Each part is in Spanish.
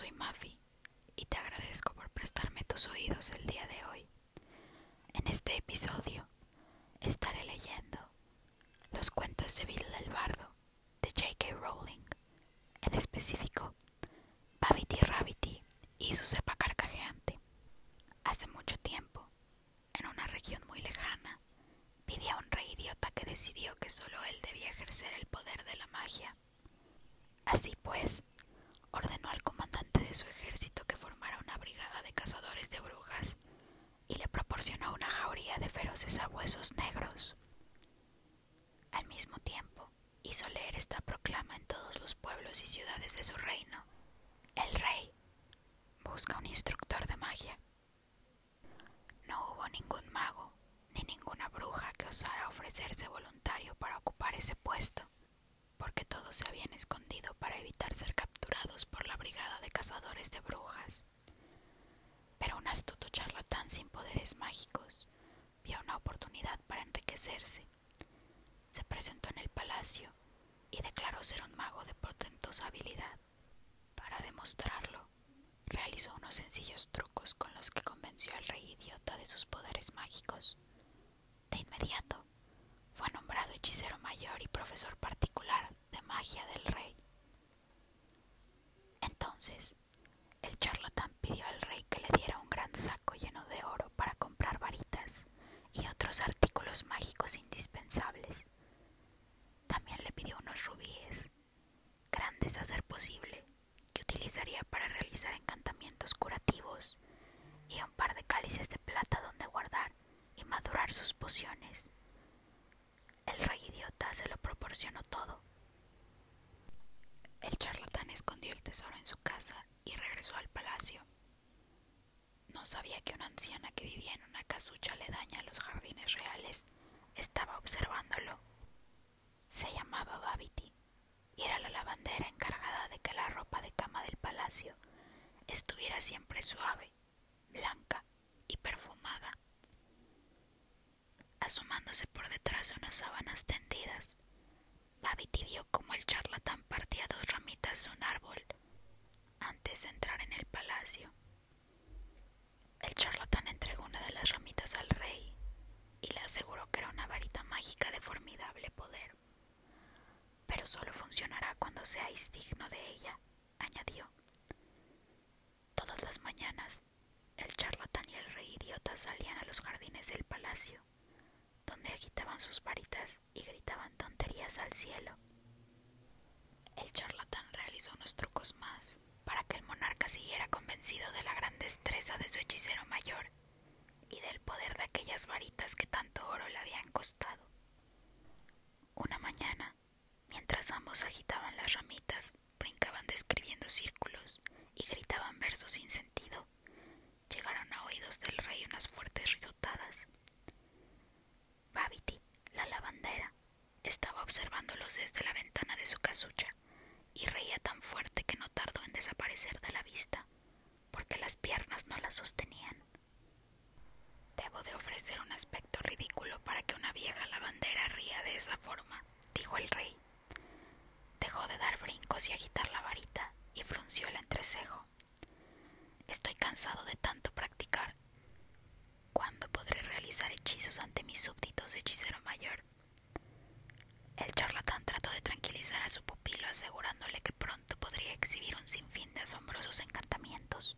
soy Mafi y te agradezco por prestarme tus oídos el día de hoy. En este episodio estaré leyendo los cuentos de Bill el Bardo de J.K. Rowling, en específico Babity Rabbity y su cepa carcajeante. Hace mucho tiempo, en una región muy lejana, vivía un rey idiota que decidió que solo él debía ejercer el poder de la magia. Así pues, ordenó al comandante de su ejército que formara una brigada de cazadores de brujas y le proporcionó una jauría de feroces abuesos negros. Al mismo tiempo, hizo leer esta proclama en todos los pueblos y ciudades de su reino. El rey busca un instructor de magia. No hubo ningún mago ni ninguna bruja que osara ofrecerse voluntario para ocupar ese puesto, porque todos se habían escondido para evitar ser capturados por la brigada de cazadores de brujas. Pero un astuto charlatán sin poderes mágicos vio una oportunidad para enriquecerse. Se presentó en el palacio y declaró ser un mago de portentosa habilidad. Para demostrarlo, realizó unos sencillos trucos con los que convenció al rey idiota de sus poderes mágicos. De inmediato, fue nombrado hechicero mayor y profesor particular de magia del rey. Entonces, el charlatán pidió al rey que saco lleno de oro para comprar varitas y otros artículos mágicos indispensables. También le pidió unos rubíes, grandes a ser posible, que utilizaría para realizar encantamientos curativos, y un par de cálices de plata donde guardar y madurar sus pociones. El rey idiota se lo proporcionó todo. El charlatán escondió el tesoro en su casa y regresó al palacio. No sabía que una anciana que vivía en una casucha aledaña a los jardines reales estaba observándolo. Se llamaba Babity y era la lavandera encargada de que la ropa de cama del palacio estuviera siempre suave, blanca y perfumada. Asomándose por detrás de unas sábanas tendidas, Babity vio como el charlatán partía dos ramitas de un árbol antes de entrar en el palacio. El charlatán entregó una de las ramitas al rey y le aseguró que era una varita mágica de formidable poder. Pero solo funcionará cuando seáis digno de ella, añadió. Todas las mañanas, el charlatán y el rey idiota salían a los jardines del palacio, donde agitaban sus varitas y gritaban tonterías al cielo. El charlatán realizó unos trucos más para que el monarca siguiera convencido de la gran destreza de su hechicero mayor y del poder de aquellas varitas que tanto oro le habían costado. Una mañana, mientras ambos agitaban las ramitas, brincaban describiendo círculos y gritaban versos sin sentido, llegaron a oídos del rey unas fuertes risotadas. Babity, la lavandera, estaba observándolos desde la ventana de su casucha y reía tan fuerte que no tardó en desaparecer de la vista, porque las piernas no la sostenían. Debo de ofrecer un aspecto ridículo para que una vieja lavandera ría de esa forma, dijo el rey. Dejó de dar brincos y agitar la varita y frunció el entrecejo. Estoy cansado de tanto practicar. ¿Cuándo podré realizar hechizos ante mis súbditos, hechicero mayor? El charlatán trató de a su pupilo asegurándole que pronto podría exhibir un sinfín de asombrosos encantamientos,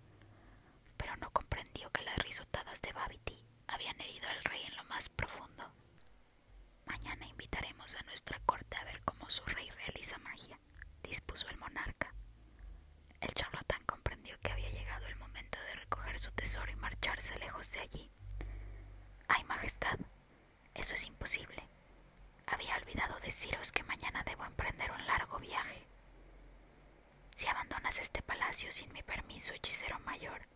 pero no comprendió que las risotadas de Babity habían herido al rey en lo más profundo. Mañana invitaremos a nuestra corte a ver cómo su rey realiza magia, dispuso el monarca. El charlatán comprendió que había llegado el momento de recoger su tesoro y marcharse lejos de allí. Ay, Majestad, eso es imposible. Deciros que mañana debo emprender un largo viaje. Si abandonas este palacio sin mi permiso, hechicero mayor,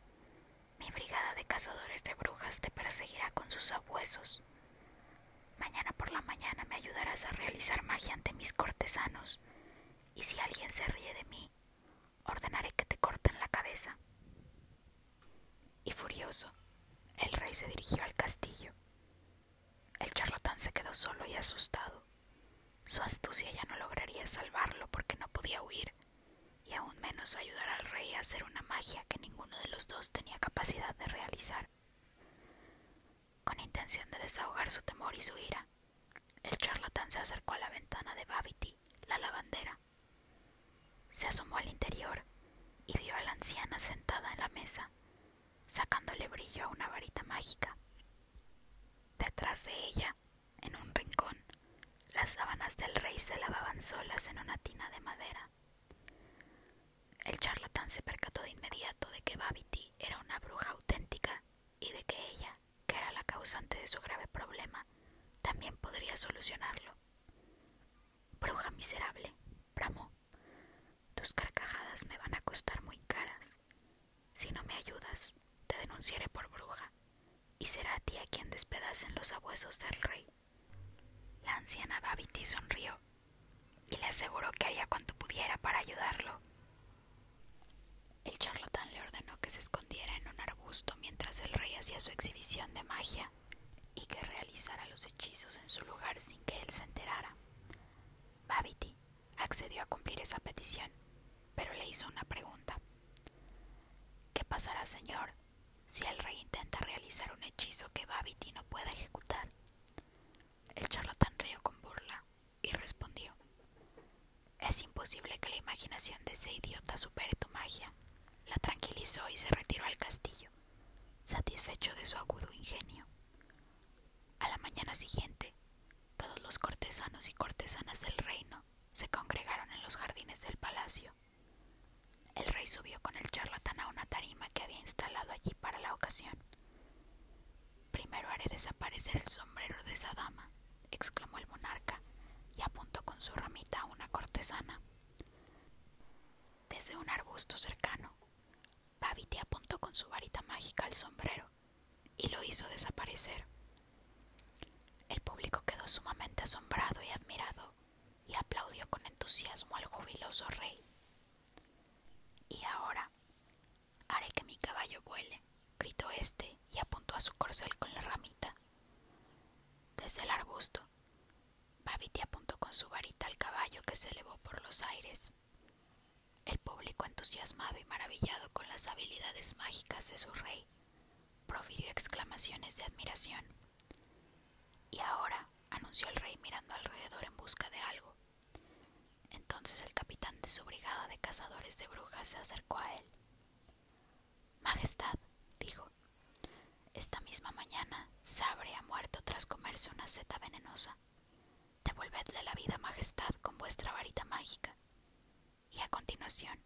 mi brigada de cazadores de brujas te perseguirá con sus abuesos. Mañana por la mañana me ayudarás a realizar magia ante mis cortesanos, y si alguien se ríe de mí, ordenaré que te corten la cabeza. Y furioso, el rey se dirigió al castillo. El charlatán se quedó solo y asustado. Su astucia ya no lograría salvarlo porque no podía huir, y aún menos ayudar al rey podría hacer una magia que ninguno de los dos tenía capacidad de realizar. Con intención de desahogar su temor y su ira, el charlatán se acercó a la ventana de Babity, la lavandera. Se asomó al interior y vio a la anciana sentada en la mesa, sacándole brillo a una varita mágica. Detrás de ella, en un rincón, las sábanas del rey se lavaban solas en una tina de madera. El charlatán se percató de inmediato de que Babity era una bruja auténtica y de que ella, que era la causante de su grave problema, también podría solucionarlo. Bruja miserable, bramó. Tus carcajadas me van a costar muy caras. Si no me ayudas, te denunciaré por bruja, y será a ti a quien despedacen los abuesos del rey. La anciana Babity sonrió y le aseguró que haría cuanto pudiera para ayudarlo. El charlatán le ordenó que se escondiera en un arbusto mientras el rey hacía su exhibición de magia y que realizara los hechizos en su lugar sin que él se enterara. Babity accedió a cumplir esa petición, pero le hizo una pregunta. ¿Qué pasará, señor, si el rey intenta realizar un hechizo que Babity no pueda ejecutar? El charlatán rió con burla y respondió. Es imposible que la imaginación de ese idiota supere tu magia. La tranquilizó y se retiró al castillo, satisfecho de su agudo ingenio. A la mañana siguiente, todos los cortesanos y cortesanas del reino se congregaron en los jardines del palacio. El rey subió con el charlatán a una tarima que había instalado allí para la ocasión. Primero haré desaparecer el sombrero de esa dama, exclamó el monarca, y apuntó con su ramita a una cortesana. Desde un arbusto cercano, Babiti apuntó con su varita mágica al sombrero y lo hizo desaparecer. El público quedó sumamente asombrado y admirado y aplaudió con entusiasmo al jubiloso rey. Y ahora haré que mi caballo vuele, gritó éste y apuntó a su corcel con la ramita. Desde el arbusto, Babiti apuntó con su varita al caballo que se elevó por los aires. El público, entusiasmado y maravillado con las habilidades mágicas de su rey, profirió exclamaciones de admiración. Y ahora, anunció el rey mirando alrededor en busca de algo. Entonces el capitán de su brigada de cazadores de brujas se acercó a él. Majestad, dijo, esta misma mañana Sabre ha muerto tras comerse una seta venenosa. Devolvedle la vida, Majestad, con vuestra varita mágica. Y a continuación,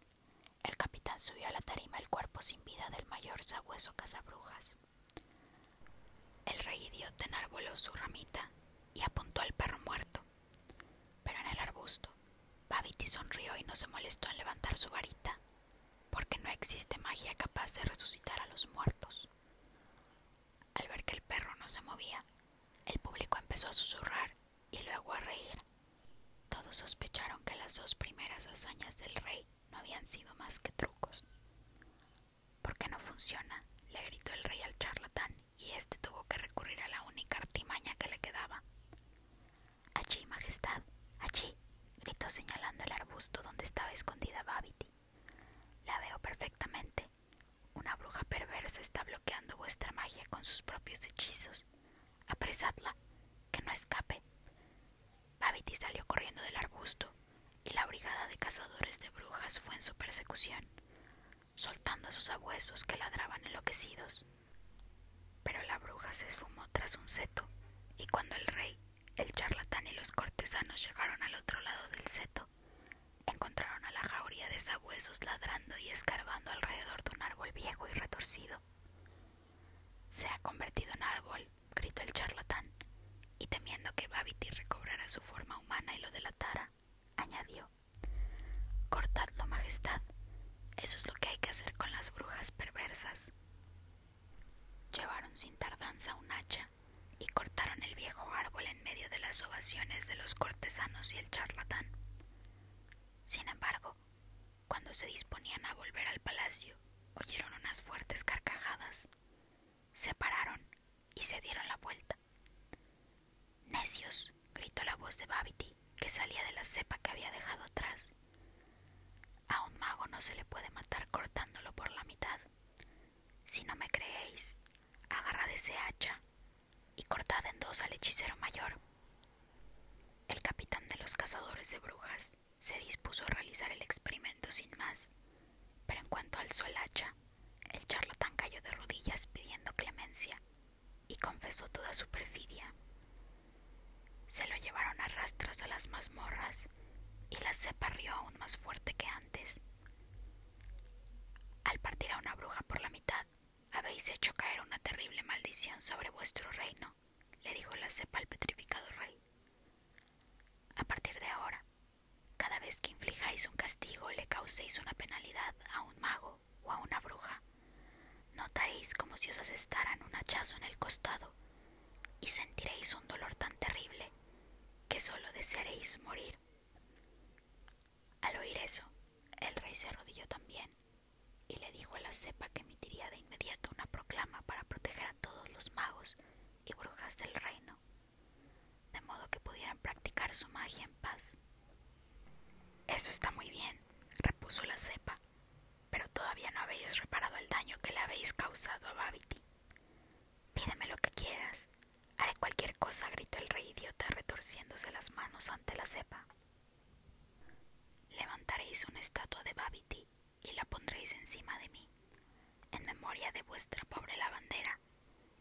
el capitán subió a la tarima el cuerpo sin vida del mayor sabueso cazabrujas. El rey idiota enarboló su ramita y apuntó al perro muerto. Pero en el arbusto, Babiti sonrió y no se molestó en levantar su varita, porque no existe magia capaz de resucitar a los muertos. Al ver que el perro no se movía, el público empezó a susurrar y luego a reír. Todos sospecharon que las dos primeras hazañas del rey no habían sido más que trucos. ¿Por qué no funciona? le gritó el rey al charlatán y éste tuvo que recurrir a la única artimaña que le quedaba. Allí, Majestad, allí, gritó señalando el arbusto donde estaba escondida Babity. La veo perfectamente. Una bruja perversa está bloqueando vuestra magia con sus propios hechizos. Apresadla, que no escape. Babity salió corriendo del arbusto y la brigada de cazadores de brujas fue en su soltando a sus abuesos que ladraban enloquecidos. Pero la bruja se esfumó tras un seto, y cuando el rey, el charlatán y los cortesanos llegaron al otro lado del seto, encontraron a la jauría de sabuesos ladrando y escarbando alrededor de un árbol viejo y retorcido. Se ha convertido en árbol, gritó el charlatán, y temiendo que Babity recobrara su forma humana y lo delatara, añadió Cortadlo, Majestad. Eso es lo que hay que hacer con las brujas perversas. Llevaron sin tardanza un hacha y cortaron el viejo árbol en medio de las ovaciones de los cortesanos y el charlatán. Sin embargo, cuando se disponían a volver al palacio, oyeron unas fuertes carcajadas. Se pararon y se dieron la vuelta. Necios, gritó la voz de Babity, que salía de la cepa que había dejado atrás. A un mago se le puede matar cortándolo por la mitad. Si no me creéis, agarrad ese hacha y cortad en dos al hechicero mayor. El capitán de los cazadores de brujas se dispuso a realizar el experimento sin más, pero en cuanto alzó el hacha, el charlatán cayó de rodillas pidiendo clemencia y confesó toda su perfidia. Se lo llevaron a rastras a las mazmorras y la cepa rió aún más fuerte que antes. Al partir a una bruja por la mitad, habéis hecho caer una terrible maldición sobre vuestro reino, le dijo la cepa al petrificado rey. A partir de ahora, cada vez que inflijáis un castigo le causéis una penalidad a un mago o a una bruja, notaréis como si os asestaran un hachazo en el costado y sentiréis un dolor tan terrible que solo desearéis morir. Al oír eso, el rey se arrodilló también y le dijo a la cepa que emitiría de inmediato una proclama para proteger a todos los magos y brujas del reino, de modo que pudieran practicar su magia en paz. Eso está muy bien, repuso la cepa, pero todavía no habéis reparado el daño que le habéis causado a Babity. Pídeme lo que quieras. Haré cualquier cosa, gritó el rey idiota retorciéndose las manos ante la cepa. Levantaréis una estatua de Babity y la pondréis encima de mí, en memoria de vuestra pobre lavandera,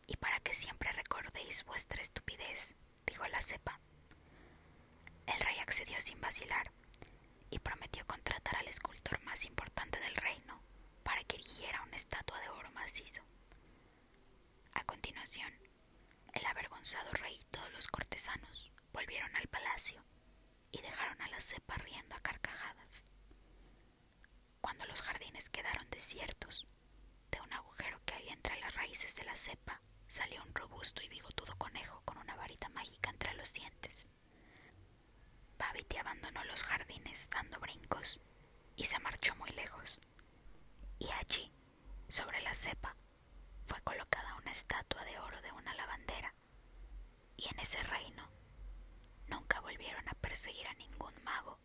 y para que siempre recordéis vuestra estupidez, dijo la cepa. El rey accedió sin vacilar y prometió contratar al escultor más importante del reino para que erigiera una estatua de oro macizo. A continuación, el avergonzado rey y todos los cortesanos volvieron al palacio y dejaron a la cepa riendo a carcajadas. Cuando los jardines quedaron desiertos, de un agujero que había entre las raíces de la cepa salió un robusto y bigotudo conejo con una varita mágica entre los dientes. Babity abandonó los jardines dando brincos y se marchó muy lejos. Y allí, sobre la cepa, fue colocada una estatua de oro de una lavandera. Y en ese reino nunca volvieron a perseguir a ningún mago